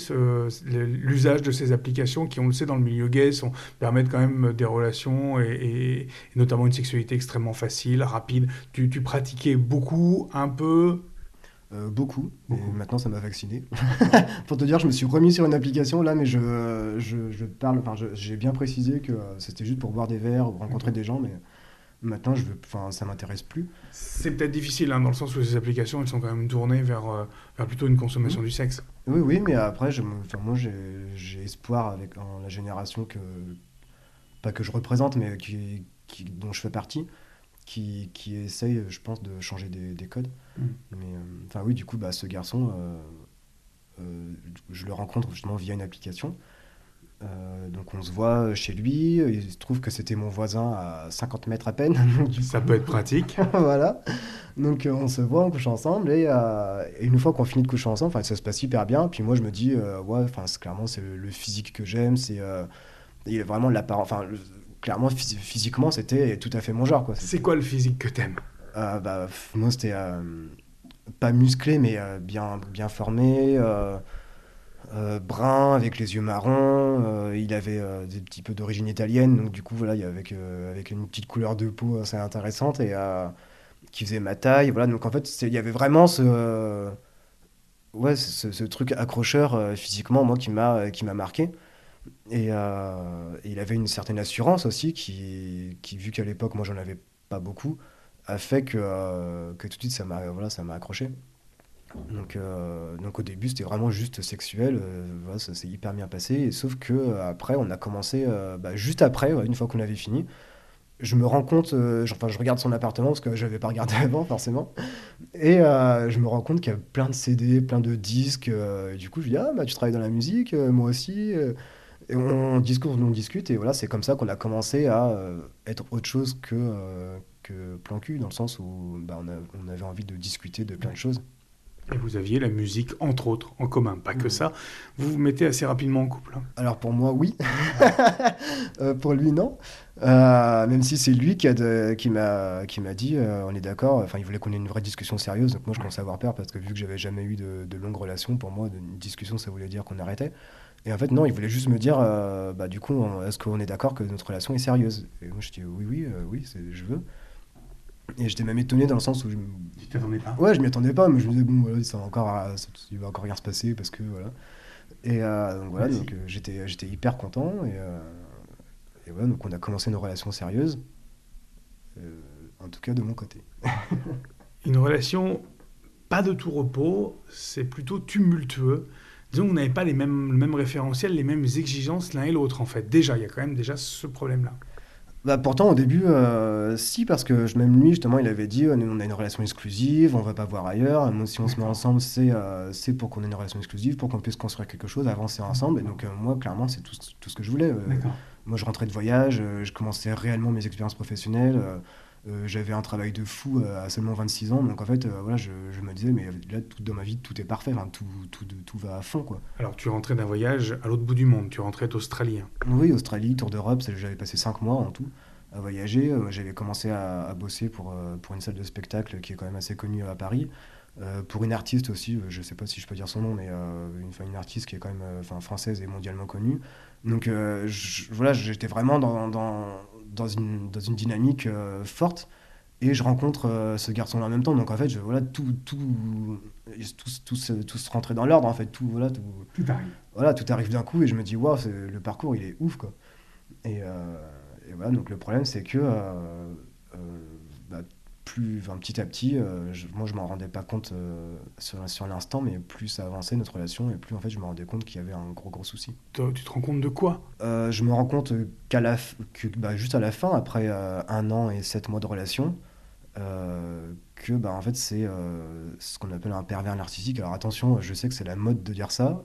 l'usage de ces applications qui, on le sait, dans le milieu gay, sont, permettent quand même des relations et, notamment une sexualité extrêmement facile, rapide. Tu, pratiquais beaucoup, un peu? Euh, beaucoup, et maintenant ça m'a vacciné. Pour te dire, je me suis remis sur une application là, mais je, je, parle, enfin, j'ai bien précisé que c'était juste pour boire des verres ou rencontrer des gens, mais Maintenant, je veux, enfin, ça m'intéresse plus. C'est peut-être difficile, hein, dans le sens où ces applications, elles sont quand même tournées vers, euh, vers plutôt une consommation du sexe. Oui, oui, mais après, je, enfin, moi, j'ai espoir avec la génération que, pas que je représente, mais qui, qui, dont je fais partie, qui, qui essaye, je pense, de changer des, des codes. Mm. Mais, euh, enfin, oui, du coup, bah, ce garçon, euh, je le rencontre justement via une application. Euh, donc on se voit chez lui, il se trouve que c'était mon voisin à 50 mètres à peine. Ça peut être pratique. voilà. Donc euh, on se voit, on couche ensemble euh, et, une fois qu'on finit de coucher ensemble, ça se passe hyper bien. Puis moi je me dis, ouais, clairement c'est le, physique que j'aime, c'est vraiment l'apparence. Enfin clairement physiquement c'était tout à fait mon genre. C'est quoi le physique que t'aimes? Bah, Moi c'était pas musclé mais bien, bien formé. Euh, brun, avec les yeux marrons. Euh, il avait euh, des petits peu d'origine italienne, donc du coup, voilà, il avec, avec une petite couleur de peau assez intéressante et qui faisait ma taille. Voilà, donc en fait, il y avait vraiment ce, ouais, ce, truc accrocheur physiquement, moi, qui m'a marqué. Et, il avait une certaine assurance aussi, qui, qui vu qu'à l'époque, moi, j'en avais pas beaucoup, a fait que, que tout de suite, ça m'a voilà, accroché. Donc, euh, donc au début, c'était vraiment juste sexuel. Euh, voilà, ça s'est hyper bien passé. sauf que euh, après, on a commencé, bah, juste après, une fois qu'on avait fini, je me rends compte, enfin, je regarde son appartement parce que je n'avais pas regardé avant, forcément. Et je me rends compte qu'il y a plein de CD, plein de disques. et du coup, je dis, ah, bah, tu travailles dans la musique, moi aussi. et on, discute, on discute. Et voilà, c'est comme ça qu'on a commencé à être autre chose que, que plan cul, dans le sens où bah, on avait envie de discuter de plein de choses. Et vous aviez la musique, entre autres, en commun. Pas que ça. Vous vous mettez assez rapidement en couple. Hein. Alors pour moi, oui. Euh, pour lui, non. Euh, même si c'est lui qui, a qui m'a qui m'a dit, euh, on est d'accord. Enfin, il voulait qu'on ait une vraie discussion sérieuse. Donc moi, je commençais à avoir peur parce que vu que j'avais jamais eu de, de longues relations, pour moi, une discussion, ça voulait dire qu'on arrêtait. Et en fait, non, il voulait juste me dire, bah du coup, est-ce qu'on est d'accord que notre relation est sérieuse? Et moi, je dis oui, oui, oui, je veux. Et j'étais même étonné dans le sens où je. Tu t'attendais pas Ouais, je m'y attendais pas, mais je me disais, bon, voilà, ça va encore, il va encore rien se passer parce que voilà. Et euh, donc voilà, donc, euh, j'étais, j'étais hyper content. Et, euh, et, voilà, donc on a commencé une relation sérieuse. en tout cas, de mon côté. une relation pas de tout repos, c'est plutôt tumultueux. Disons qu'on n'avait pas les mêmes, le même référentiel, les mêmes exigences l'un et l'autre, en fait. Déjà, il y a quand même déjà ce problème-là. Bah pourtant au début, euh, si, parce que même lui, justement, il avait dit, on a une relation exclusive, on va pas voir ailleurs. si on se met ensemble, c'est euh, c'est pour qu'on ait une relation exclusive, pour qu'on puisse construire quelque chose, avancer ensemble. Et donc euh, moi, clairement, c'est tout, tout, ce que je voulais. moi, je rentrais de voyage, je commençais réellement mes expériences professionnelles. Euh, j'avais un travail de fou euh, à seulement 26 ans, donc en fait, euh, voilà, je, me disais, mais là, tout, dans ma vie, tout est parfait, tout, tout, tout, va à fond. Quoi. Alors, tu rentrais d'un voyage à l'autre bout du monde, tu rentrais d'Australie. Hein. Oui, Australie, tour d'Europe, j'avais passé 5 mois en tout à voyager. J'avais commencé à, bosser pour, pour une salle de spectacle qui est quand même assez connue à Paris. pour une artiste aussi, je ne sais pas si je peux dire son nom, mais une, une, artiste qui est quand même française et mondialement connue. Donc voilà, j'étais vraiment dans, dans, dans une, dans une dynamique euh, forte et je rencontre euh, ce garçon-là en même temps. Donc en fait, je, voilà, tout, tout, tout, tout, se rentrait dans l'ordre, en fait. Tout, voilà, tout, tout arrive. Voilà, tout arrive d'un coup et je me dis, waouh, le parcours, il est ouf, quoi. Et, euh, et voilà, donc le problème, c'est que bah, plus, enfin, petit à petit, euh, moi je m'en rendais pas compte euh, sur, sur l'instant, mais plus ça avançait notre relation, et plus en fait je me rendais compte qu'il y avait un gros gros souci. Tu te rends compte de quoi? Euh, Je me rends compte qu'à la, que, bah, juste à la fin, après un an et sept mois de relation, que bah, en fait c'est ce qu'on appelle un pervers narcissique. Alors attention, je sais que c'est la mode de dire ça.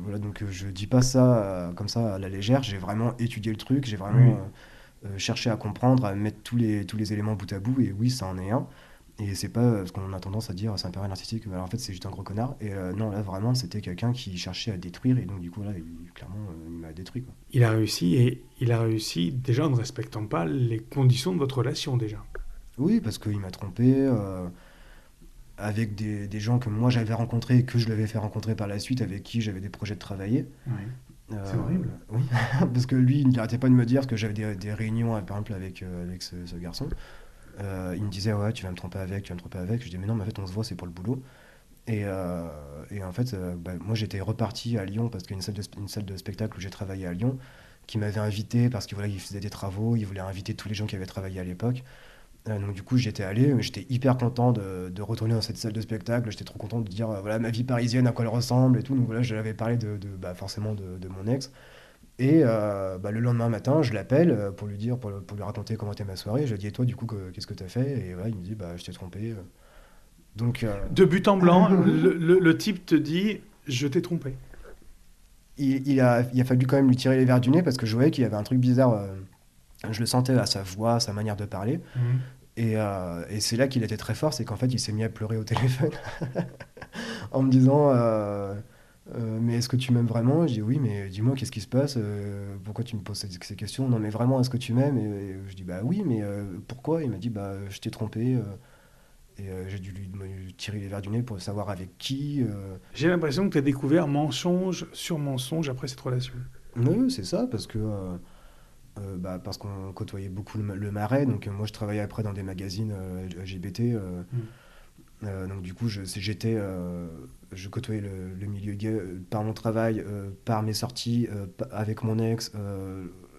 voilà, donc je dis pas ça comme ça à la légère. J'ai vraiment étudié le truc, j'ai vraiment cherché à comprendre, à mettre tous les, tous les éléments bout à bout, et oui, ça en est un. Et c'est pas ce qu'on a tendance à dire, c'est un père narcissique, mais alors en fait c'est juste un gros connard. Et non, là vraiment c'était quelqu'un qui cherchait à détruire, et donc du coup là, il, clairement, il m'a détruit. Quoi. Il a réussi, et il a réussi déjà en ne respectant pas les conditions de votre relation déjà. Oui, parce qu'il m'a trompé avec des, des, gens que moi j'avais rencontrés et que je l'avais fait rencontrer par la suite, avec qui j'avais des projets de travailler. Euh, c'est horrible. Oui, parce que lui, il n'arrêtait pas de me dire que j'avais des, des, réunions, par exemple, avec, euh, avec ce, garçon. Euh, il me disait, ouais, tu vas me tromper avec, tu vas me tromper avec. Je dis, mais non, mais en fait, on se voit, c'est pour le boulot. Et, et en fait, bah, moi, j'étais reparti à Lyon parce qu'il y a une salle de, une salle de spectacle où j'ai travaillé à Lyon qui m'avait invité parce qu'il voilà, il faisait des travaux, il voulait inviter tous les gens qui avaient travaillé à l'époque. Euh, donc du coup, j'étais allé, j'étais hyper content de, de, retourner dans cette salle de spectacle. J'étais trop content de dire euh, voilà ma vie parisienne à quoi elle ressemble et tout. Donc voilà, je l'avais parlé de, de bah, forcément de, de, mon ex. Et euh, bah, le lendemain matin, je l'appelle pour lui dire, pour, pour, lui raconter comment était ma soirée. Je lui dis et toi du coup qu'est-ce que t'as fait? Et voilà, il me dit bah je t'ai trompé. Donc de but en blanc, le, le, type te dit je t'ai trompé. Il, il, a, il a fallu quand même lui tirer les verres du nez parce que je voyais qu'il y avait un truc bizarre. Je le sentais à sa voix, à sa manière de parler. Mmh. Euh, et, c'est là qu'il était très fort, c'est qu'en fait, il s'est mis à pleurer au téléphone en me disant euh, euh, Mais est-ce que tu m'aimes vraiment? Je dis Oui, mais dis-moi, qu'est-ce qui se passe? Pourquoi tu me poses ces, questions? Non, mais vraiment, est-ce que tu m'aimes? Et, je dis Bah oui, mais pourquoi? Il m'a dit Bah, je t'ai trompé. et j'ai dû lui, tirer les verres du nez pour savoir avec qui. J'ai l'impression que tu as découvert mensonge sur mensonge après cette relation. Oui, c'est ça, parce que euh, bah, parce qu'on côtoyait beaucoup le, marais. Donc, euh, moi, je travaillais après dans des magazines euh, LGBT. Mm. donc, du coup, j'étais, je côtoyais le, milieu gay par mon travail, par mes sorties, avec mon ex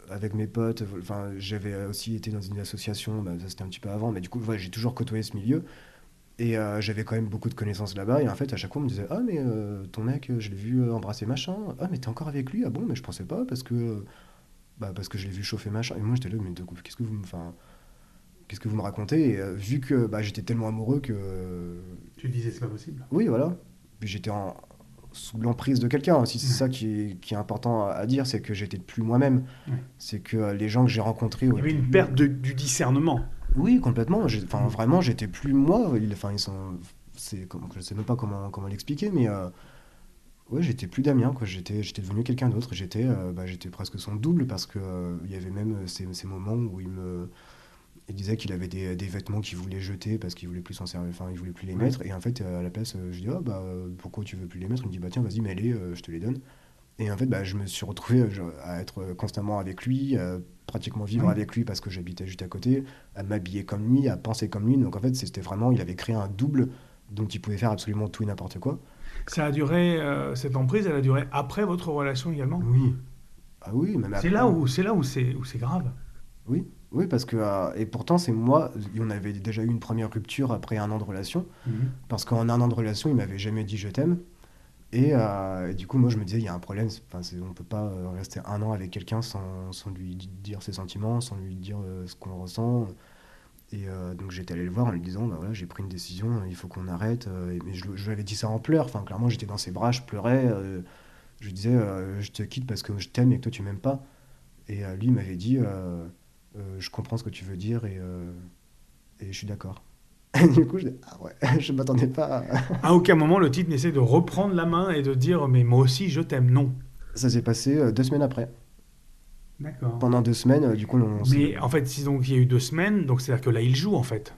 avec mes potes. Enfin, j'avais aussi été dans une association, bah, ça c'était un petit peu avant, mais du coup, j'ai toujours côtoyé ce milieu. Et j'avais quand même beaucoup de connaissances là-bas. Et en fait, à chaque fois, on me disait Ah, mais ton mec, je l'ai vu embrasser machin. Ah, mais t'es encore avec lui? Ah bon, mais je pensais pas parce que bah, parce que je l'ai vu chauffer machin. Et moi, j'étais là, mais qu'est-ce que vous me. Qu'est-ce que vous me racontez? Et euh, vu que bah, j'étais tellement amoureux que. Tu disais, c'est pas possible. Oui, voilà. Puis j'étais en, sous l'emprise de quelqu'un aussi. C'est ça qui est, qui est, important à dire, c'est que j'étais plus moi-même. C'est que euh, les gens que j'ai rencontrés. Il y avait une perte de, du discernement. Oui, complètement. Enfin, vraiment, j'étais plus moi. Enfin, ils sont. C'est, je sais même pas comment, comment l'expliquer, mais. Euh, ouais, j'étais plus Damien, quoi. J'étais, j'étais devenu quelqu'un d'autre. J'étais, euh, bah, j'étais presque son double parce que euh, il y avait même euh, ces, ces, moments où il me, il disait qu'il avait des, des vêtements qu'il voulait jeter parce qu'il voulait plus s'en servir, enfin, il voulait plus les mettre. Et en fait, à la place, je dis, oh, bah, pourquoi tu veux plus les mettre? Il me dit, bah tiens, vas-y, mets-les, je te les donne. Et en fait, bah, je me suis retrouvé à être constamment avec lui, à pratiquement vivre avec lui parce que j'habitais juste à côté, à m'habiller comme lui, à penser comme lui. Donc en fait, c'était vraiment, il avait créé un double dont il pouvait faire absolument tout et n'importe quoi. Ça a duré, euh, cette emprise, elle a duré après votre relation également? Oui. Ah oui, même C'est là où c'est là où c'est où c'est grave. Oui, oui, parce que euh, et pourtant c'est moi, on avait déjà eu une première rupture après un an de relation, mhm. parce qu'en un an de relation, il m'avait jamais dit je t'aime. Euh, et, du coup, moi, je me disais, il y a un problème. Enfin, on peut pas rester un an avec quelqu'un sans, sans, lui dire ses sentiments, sans lui dire ce qu'on ressent. Et euh, donc j'étais allé le voir en lui disant, bah voilà, j'ai pris une décision, il faut qu'on arrête. Euh, mais je, lui avais dit ça en pleurs. Enfin, clairement, j'étais dans ses bras, je pleurais. Euh, je lui disais, je te quitte parce que je t'aime et que toi tu m'aimes pas. Et lui m'avait dit, je comprends ce que tu veux dire et, et je suis d'accord. du coup, je ah ouais, je m'attendais pas. À... aucun moment le titre n'essaie de reprendre la main et de dire, mais moi aussi je t'aime. Non. Ça s'est passé deux semaines après. Pendant deux semaines, euh, du coup, on Mais en fait, si donc il y a eu deux semaines, donc c'est-à-dire que là, il joue en fait.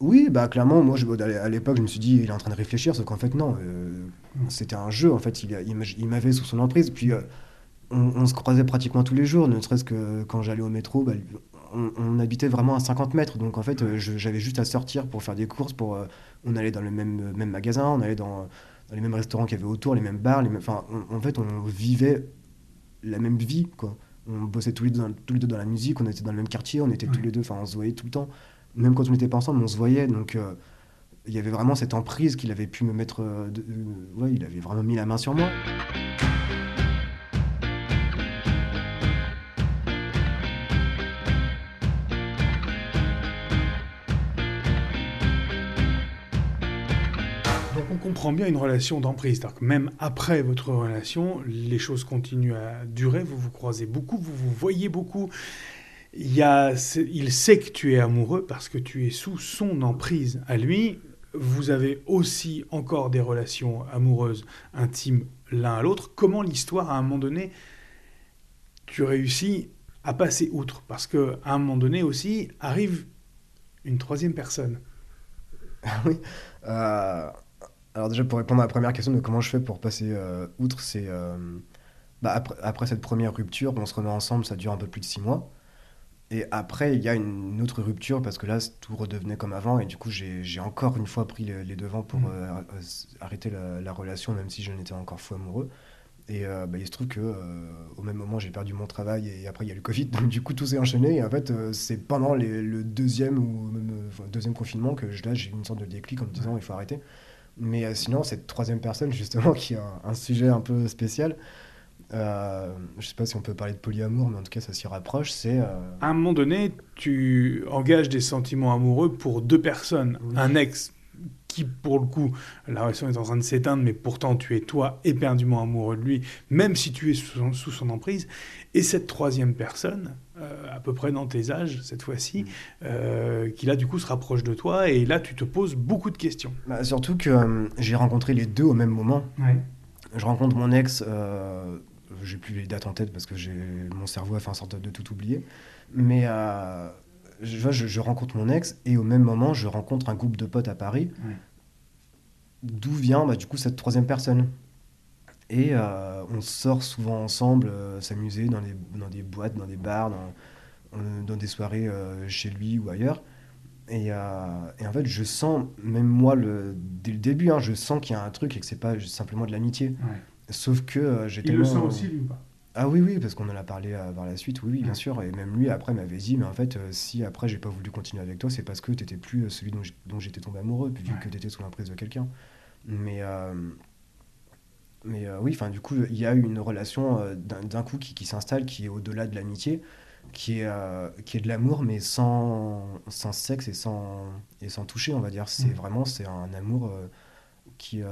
Oui, bah clairement, moi, je, à l'époque, je me suis dit, il est en train de réfléchir, sauf qu'en fait, non, euh, c'était un jeu, en fait, il, il, m'avait sous son emprise, puis euh, on, se croisait pratiquement tous les jours, ne serait-ce que quand j'allais au métro, bah, on, habitait vraiment à 50 mètres, donc en fait, j'avais juste à sortir pour faire des courses, pour, on allait dans le même, même magasin, on allait dans, dans les mêmes restaurants qu'il y avait autour, les mêmes bars, les mêmes, enfin, en fait, on vivait la même vie, quoi on bossait tous les, deux dans, tous les deux dans la musique, on était dans le même quartier, on était tous les deux, enfin on se voyait tout le temps. Même quand on n'était pas ensemble, on se voyait. Donc euh, il y avait vraiment cette emprise qu'il avait pu me mettre. Euh, euh, ouais, il avait vraiment mis la main sur moi. Bien une relation d'emprise. Que même après votre relation, les choses continuent à durer, vous vous croisez beaucoup, vous vous voyez beaucoup. Il, sait que tu es amoureux parce que tu es sous son emprise à lui. Vous avez aussi encore des relations amoureuses intimes l'un à l'autre. Comment l'histoire, à un moment donné, tu réussis à passer outre? Parce qu'à un moment donné aussi, arrive une troisième personne. Ah oui. Euh, alors déjà, pour répondre à la première question de comment je fais pour passer euh, outre, c'est... Euh, bah, après, après, cette première rupture, on se remet ensemble, ça dure un peu plus de six mois. Et après, il y a une autre rupture parce que là, tout redevenait comme avant. Et du coup, j'ai encore une fois pris les, devants pour mmh. arrêter la, relation, même si je n'étais encore fou amoureux. Et bah, il se trouve que au même moment, j'ai perdu mon travail et après, il y a le Covid. Donc, du coup, tout s'est enchaîné. Et en fait, c'est pendant le deuxième ou deuxième confinement que là, j'ai eu une sorte de déclic en me disant il faut arrêter. Mais euh, sinon, cette troisième personne, justement, qui a un, sujet un peu spécial, euh, je sais pas si on peut parler de polyamour, mais en tout cas, ça s'y rapproche. C'est. Euh, à un moment donné, tu engages des sentiments amoureux pour deux personnes. Un ex qui, pour le coup, la relation est en train de s'éteindre, mais pourtant tu es toi éperdument amoureux de lui, même si tu es sous son emprise. Et cette troisième personne, euh, à peu près dans tes âges cette fois-ci, mm. euh, qui là du coup se rapproche de toi et là tu te poses beaucoup de questions. Bah, surtout que euh, j'ai rencontré les deux au même moment. Je rencontre mon ex, j'ai plus les dates en tête parce que mon cerveau a fait en sorte de tout oublier, mais je, je, rencontre mon ex et au même moment je rencontre un groupe de potes à Paris. D'où vient bah, du coup cette troisième personne et euh, on sort souvent ensemble, euh, s'amuser dans des, dans des boîtes, dans des bars, dans, dans des soirées euh, chez lui ou ailleurs. Et, et, en fait, je sens, même moi, le, dès le début, hein, je sens qu'il y a un truc et que c'est pas simplement de l'amitié. Sauf que j'ai Il le sent aussi, lui, ou pas? Ah oui, oui, parce qu'on en a parlé par la suite, oui, oui, bien sûr. Et même lui, après, m'avait dit, mais en fait, si après, j'ai pas voulu continuer avec toi, c'est parce que t'étais plus celui dont j'étais tombé amoureux, vu que tu étais sous l'emprise de quelqu'un. Mais, mais euh, oui, enfin, du coup, il y a une relation euh, d'un coup qui, qui s'installe, qui est au-delà de l'amitié, qui est, euh, qui est de l'amour, mais sans, sans sexe et sans, et sans toucher, on va dire. C'est mm. vraiment c'est un amour qui.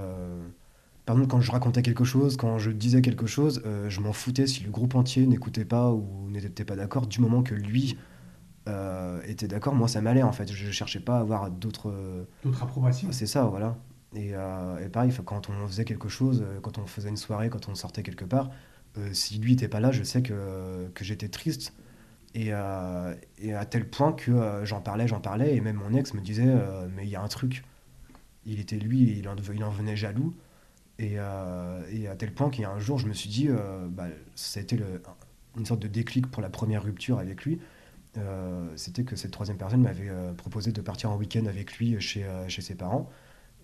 Par exemple, quand je racontais quelque chose, quand je disais quelque chose, je m'en foutais si le groupe entier n'écoutait pas ou n'était pas d'accord, du moment que lui. était d'accord, moi ça m'allait en fait. Je cherchais pas à avoir d'autres. D'autres approbations. C'est ça, voilà. Euh, et, pareil, quand on faisait quelque chose, euh, quand on faisait une soirée, quand on sortait quelque part, euh, si lui n'était pas là, je sais que, que j'étais triste. Et, et, à tel point que j'en parlais, j'en parlais, et même mon ex me disait Mais il y a un truc. Il était lui, il en, il en venait jaloux. Et, et, à tel point qu'il y a un jour, je me suis dit bah, Ça a été le, une sorte de déclic pour la première rupture avec lui. C'était que cette troisième personne m'avait proposé de partir en week-end avec lui chez, chez ses parents.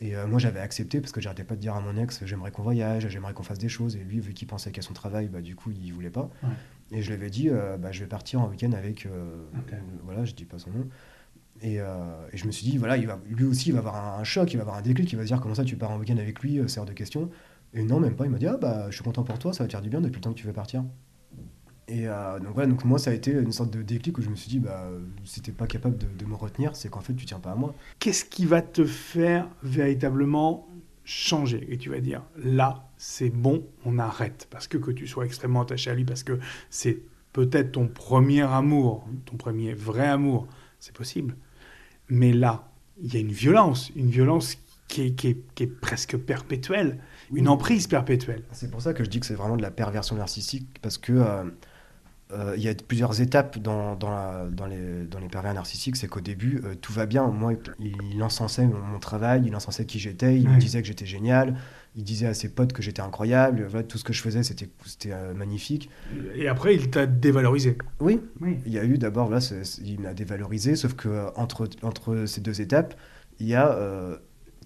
Et euh, moi, j'avais accepté parce que j'arrêtais pas de dire à mon ex j'aimerais qu'on voyage, j'aimerais qu'on fasse des choses. Et lui, vu qu'il pensait qu'à son travail, bah, du coup, il voulait pas. Et je lui avais dit euh, bah, je vais partir en week-end avec. Euh, voilà, je dis pas son nom. Et, et, je me suis dit voilà, lui aussi, il va avoir un, choc, il va avoir un déclic, il va se dire comment ça, tu pars en week-end avec lui, c'est hors de question. Et non, même pas. Il m'a dit ah, bah, je suis content pour toi, ça va te faire du bien depuis le temps que tu veux partir. Et euh, donc voilà, donc moi ça a été une sorte de déclic où je me suis dit, bah, si pas capable de, me retenir, c'est qu'en fait tu tiens pas à moi. Qu'est-ce qui va te faire véritablement changer? Et tu vas dire, là c'est bon, on arrête. Parce que que tu sois extrêmement attaché à lui, parce que c'est peut-être ton premier amour, ton premier vrai amour, c'est possible. Mais là, il y a une violence, une violence qui est, qui est, presque perpétuelle, une emprise perpétuelle. C'est pour ça que je dis que c'est vraiment de la perversion narcissique, parce que... Euh, euh, il y a plusieurs étapes dans, dans, dans, les, dans les pervers narcissiques. C'est qu'au début, euh, tout va bien. Moi, il, encensait mon, travail, il encensait qui j'étais, il me disait que j'étais génial, il disait à ses potes que j'étais incroyable. Voilà, tout ce que je faisais, c'était euh, magnifique. Et après, il t'a dévalorisé. Oui. oui. Il y a eu d'abord, il m'a dévalorisé, sauf que entre, entre ces deux étapes, il y a.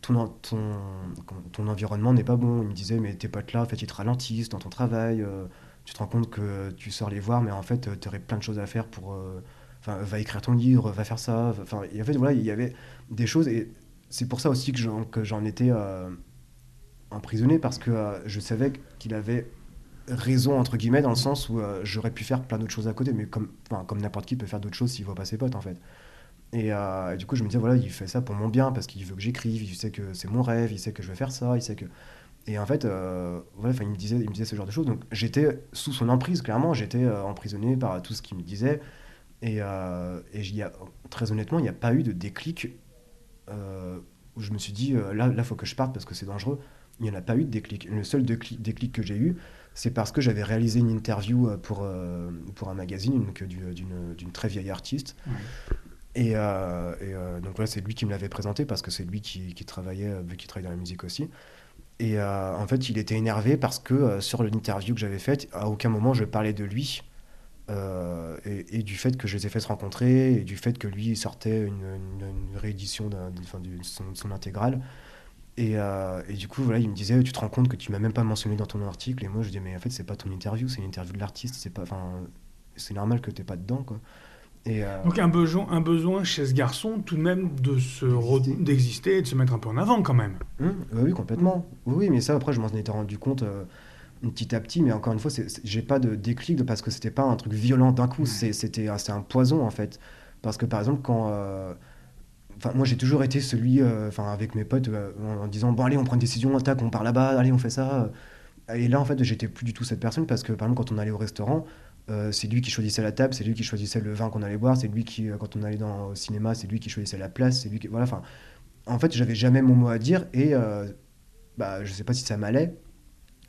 ton, ton, ton environnement n'est pas bon. Il me disait, mais tes potes là, en fait, ils te ralentissent dans ton travail tu te rends compte que tu sors les voir, mais en fait, tu aurais plein de choses à faire pour. Euh, enfin, va écrire ton livre, va faire ça. Enfin, en fait, voilà, il y avait des choses. Et c'est pour ça aussi que j'en étais euh, emprisonné, parce que euh, je savais qu'il avait raison, entre guillemets, dans le sens où j'aurais pu faire plein d'autres choses à côté, mais comme, comme n'importe qui peut faire d'autres choses s'il voit pas ses potes, en fait. Et, euh, et du coup, je me disais, voilà, il fait ça pour mon bien, parce qu'il veut que j'écrive, il sait que c'est mon rêve, il sait que je vais faire ça, il sait que... Et en fait, euh, il, me disait, il me disait ce genre de choses. Donc j'étais sous son emprise, clairement, j'étais euh, emprisonné par tout ce qu'il me disait. Et, euh, et j'y a- très honnêtement, il n'y a pas eu de déclic euh, où je me suis dit, euh, là, il faut que je parte parce que c'est dangereux. Il n'y en a pas eu de déclic. Le seul déclic, que j'ai eu, c'est parce que j'avais réalisé une interview euh, pour, euh, pour un magazine donc, d'une, très vieille artiste. Et, euh, et, euh, donc voilà, c'est lui qui me l'avait présenté parce que c'est lui qui, qui travaillait, euh, vu qu'il travaille dans la musique aussi. Et euh, en fait, il était énervé parce que euh, sur l'interview que j'avais faite, à aucun moment je parlais de lui. euh, et, et du fait que je les ai fait se rencontrer, et du fait que lui sortait une, une- une réédition de son, de son intégrale. Et, euh, et du coup, voilà, il me disait, tu te rends compte que tu m'as même pas mentionné dans ton article. Et moi, je dis, mais en fait, c'est pas ton interview, c'est une interview de l'artiste. C'est pas, enfin, c'est normal que t'es pas dedans, quoi. Et, euh, Donc un besoin, un besoin chez ce garçon tout de même de se D'exister. et de se mettre un peu en avant quand même. Hum, oui, oui, complètement. Oui, oui, mais ça, après, je m'en étais rendu compte euh, petit à petit. Mais encore une fois, j'ai pas de déclic parce que c'était pas un truc violent d'un coup. C'est- C'était un- c'est un poison, en fait. Parce que, par exemple, quand. euh, Enfin, moi, j'ai toujours été celui, euh, enfin, avec mes potes, euh, en, disant Bon, allez, on prend une décision, tac, on part là-bas, allez, on fait ça. Et là, en fait, j'étais plus du tout cette personne parce que, par exemple, quand on allait au restaurant, euh, c'est lui qui choisissait la table, c'est lui qui choisissait le vin qu'on allait boire, c'est lui qui, euh, quand on allait dans, au cinéma, c'est lui qui choisissait la place, c'est lui qui. Voilà, enfin. En fait, j'avais jamais mon mot à dire et euh, bah, je sais pas si ça m'allait,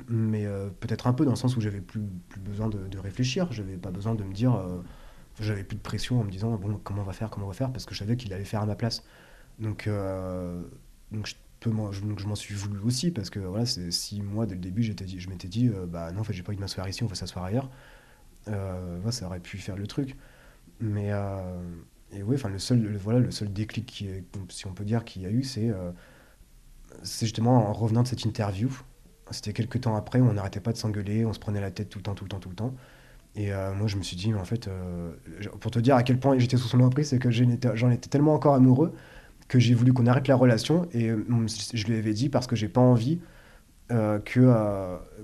mais euh, peut-être un peu dans le sens où j'avais plus, plus besoin de, de réfléchir, j'avais pas besoin de me dire, euh, j'avais plus de pression en me disant bon comment on va faire, comment on va faire, parce que je savais qu'il allait faire à ma place. Donc, euh, donc je peux donc je m'en suis voulu aussi parce que voilà, c'est si moi dès le début j'étais je m'étais dit euh, bah non en fait j'ai pas envie de m'asseoir ici, on va s'asseoir ailleurs, euh, ouais, ça aurait pu faire le truc. Mais euh, et oui, enfin le seul, voilà, le seul déclic qui si on peut dire qu'il y a eu, c'est c'est justement en revenant de cette interview. C'était quelques temps après, on n'arrêtait pas de s'engueuler, on se prenait la tête tout le temps, tout le temps, tout le temps. Et euh, moi, je me suis dit, en fait, euh, pour te dire à quel point j'étais sous son emprise, c'est que j'en étais, tellement encore amoureux que j'ai voulu qu'on arrête la relation. Et euh, je lui avais dit parce que j'ai pas envie euh, que,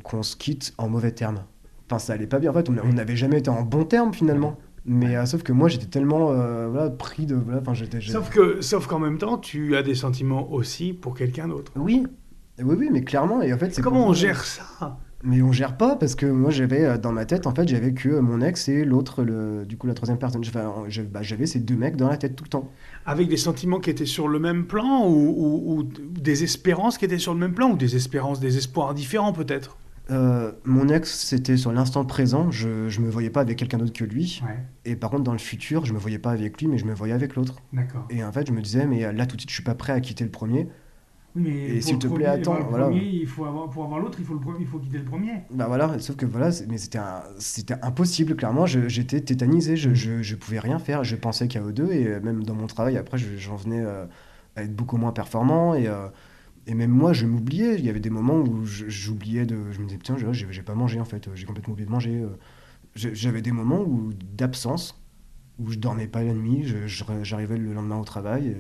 qu'on se quitte en mauvais termes. Enfin, ça allait pas bien. En fait, on n'avait jamais été en bon terme finalement. Mais euh, sauf que moi, j'étais tellement euh, voilà, pris de. Voilà, j'étais, Sauf que, sauf qu'en même temps, tu as des sentiments aussi pour quelqu'un d'autre. Oui, oui, oui, mais clairement. Et en fait, c'est Comment on gère ça? Mais on gère pas parce que moi j'avais euh, dans ma tête en fait j'avais que euh, mon ex et l'autre le du coup la troisième personne. Bah, j'avais ces deux mecs dans la tête tout le temps. Avec des sentiments qui étaient sur le même plan ou, ou- ou des espérances qui étaient sur le même plan ou des espérances, des espoirs différents peut-être? Euh, mon ex c'était sur l'instant présent. Je je me voyais pas avec quelqu'un d'autre que lui. Ouais, Et par contre dans le futur je me voyais pas avec lui mais je me voyais avec l'autre. d'accord. Et en fait je me disais mais là tout de suite je suis pas prêt à quitter le premier. Oui, mais Et s'il te plaît, premier- attends, le voilà. premier, il faut avoir, pour avoir l'autre, il faut, le pre- il faut quitter le premier. Bah voilà, sauf que voilà, mais c'était c'était impossible, clairement, je- j'étais tétanisé, je, je, je pouvais rien faire, je pensais qu'à eux deux, et même dans mon travail, après, je- j'en venais euh, à être beaucoup moins performant, et, euh, et même moi, je m'oubliais, il y avait des moments où j'oubliais de... Je me disais, putain, j'ai j'ai pas mangé, en fait, j'ai complètement oublié de manger. euh. J'avais des moments où d'absence, où je dormais pas la nuit, j'arrivais le lendemain au travail, et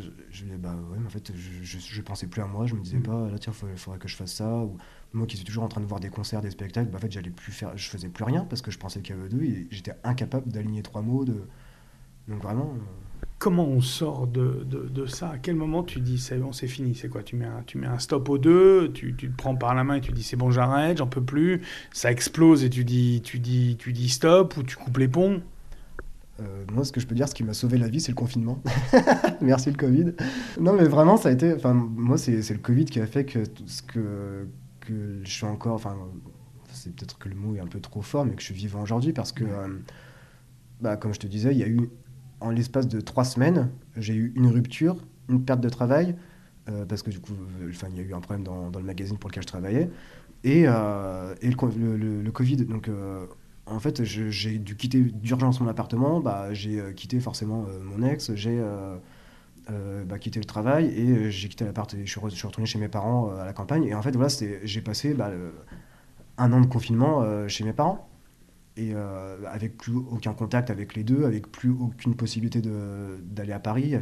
je, je me disais, bah ouais, mais en fait, je, je, je pensais plus à moi, je me disais Mm. pas, là, tiens, il faudrait que je fasse ça, ou moi qui suis toujours en train de voir des concerts, des spectacles, bah, en fait, j'allais plus faire, je faisais plus rien parce que je pensais qu'à eux deux et j'étais incapable d'aligner trois mots. De... Donc vraiment, euh, Comment on sort de, de, de ça? À quel moment tu dis c'est bon, c'est fini C'est quoi? Tu mets, un, tu mets un stop aux deux, tu, tu te prends par la main et tu dis c'est bon, j'arrête, j'en peux plus. Ça explose et tu dis, tu dis, tu dis stop ou tu coupes les ponts? Euh, moi, ce que je peux dire, ce qui m'a sauvé la vie, c'est le confinement. Merci le Covid. Non, mais vraiment, ça a été. Enfin, moi, c'est le Covid qui a fait que ce que, que je suis encore. Enfin, c'est peut-être que le mot est un peu trop fort, mais que je suis vivant aujourd'hui parce que, euh, bah, comme je te disais, il y a eu, en l'espace de trois semaines, j'ai eu une rupture, une perte de travail, euh, parce que du coup, enfin, il y a eu un problème dans, dans le magazine pour lequel je travaillais, et, et le, le- le- Covid. Donc, en fait, j'ai dû quitter d'urgence mon appartement, bah, j'ai euh, quitté forcément euh, mon ex, j'ai euh, bah, quitté le travail et j'ai quitté l'appart et je suis, re- je suis retourné chez mes parents à la campagne. Et en fait, voilà, j'ai passé bah, un an de confinement chez mes parents et avec plus aucun contact avec les deux, avec plus aucune possibilité d'aller à Paris.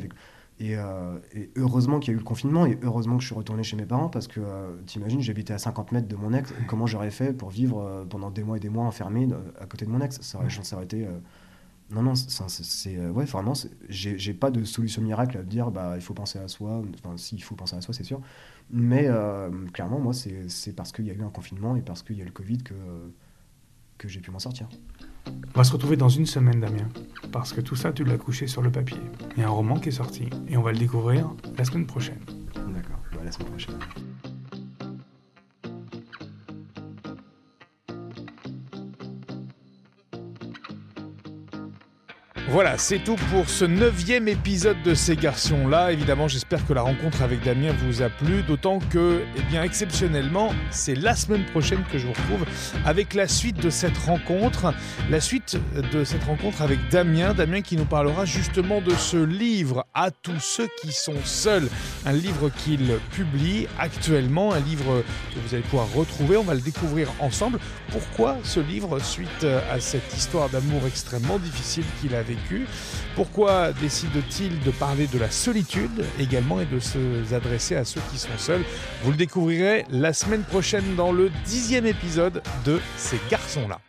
Et, euh, et heureusement qu'il y a eu le confinement et heureusement que je suis retourné chez mes parents parce que euh, t'imagines, j'habitais à 50 mètres de mon ex. Comment j'aurais fait pour vivre euh, pendant des mois et des mois enfermé euh, à côté de mon ex? Ça aurait, ça aurait été Non, non, c'est ouais, vraiment, j'ai pas de solution miracle à dire bah il faut penser à soi. Enfin, si il faut penser à soi, c'est sûr. Mais clairement, moi, c'est parce qu'il y a eu un confinement et parce qu'il y a le Covid que que j'ai pu m'en sortir. On va se retrouver dans une semaine, Damien, parce que tout ça, tu l'as couché sur le papier. Il y a un roman qui est sorti et on va le découvrir la semaine prochaine. D'accord, bah, la semaine prochaine. Voilà, c'est tout pour ce neuvième épisode de ces garçons-là. Évidemment, j'espère que la rencontre avec Damien vous a plu, d'autant que, eh bien, exceptionnellement, c'est la semaine prochaine que je vous retrouve avec la suite de cette rencontre. La suite de cette rencontre avec Damien. Damien qui nous parlera justement de ce livre à tous ceux qui sont seuls. Un livre qu'il publie actuellement, un livre que vous allez pouvoir retrouver. On va le découvrir ensemble. Pourquoi ce livre suite à cette histoire d'amour extrêmement difficile qu'il pourquoi décide-t-il de parler de la solitude également et de s'adresser à ceux qui sont seuls? Vous le découvrirez la semaine prochaine dans le dixième épisode de Ces garçons-là.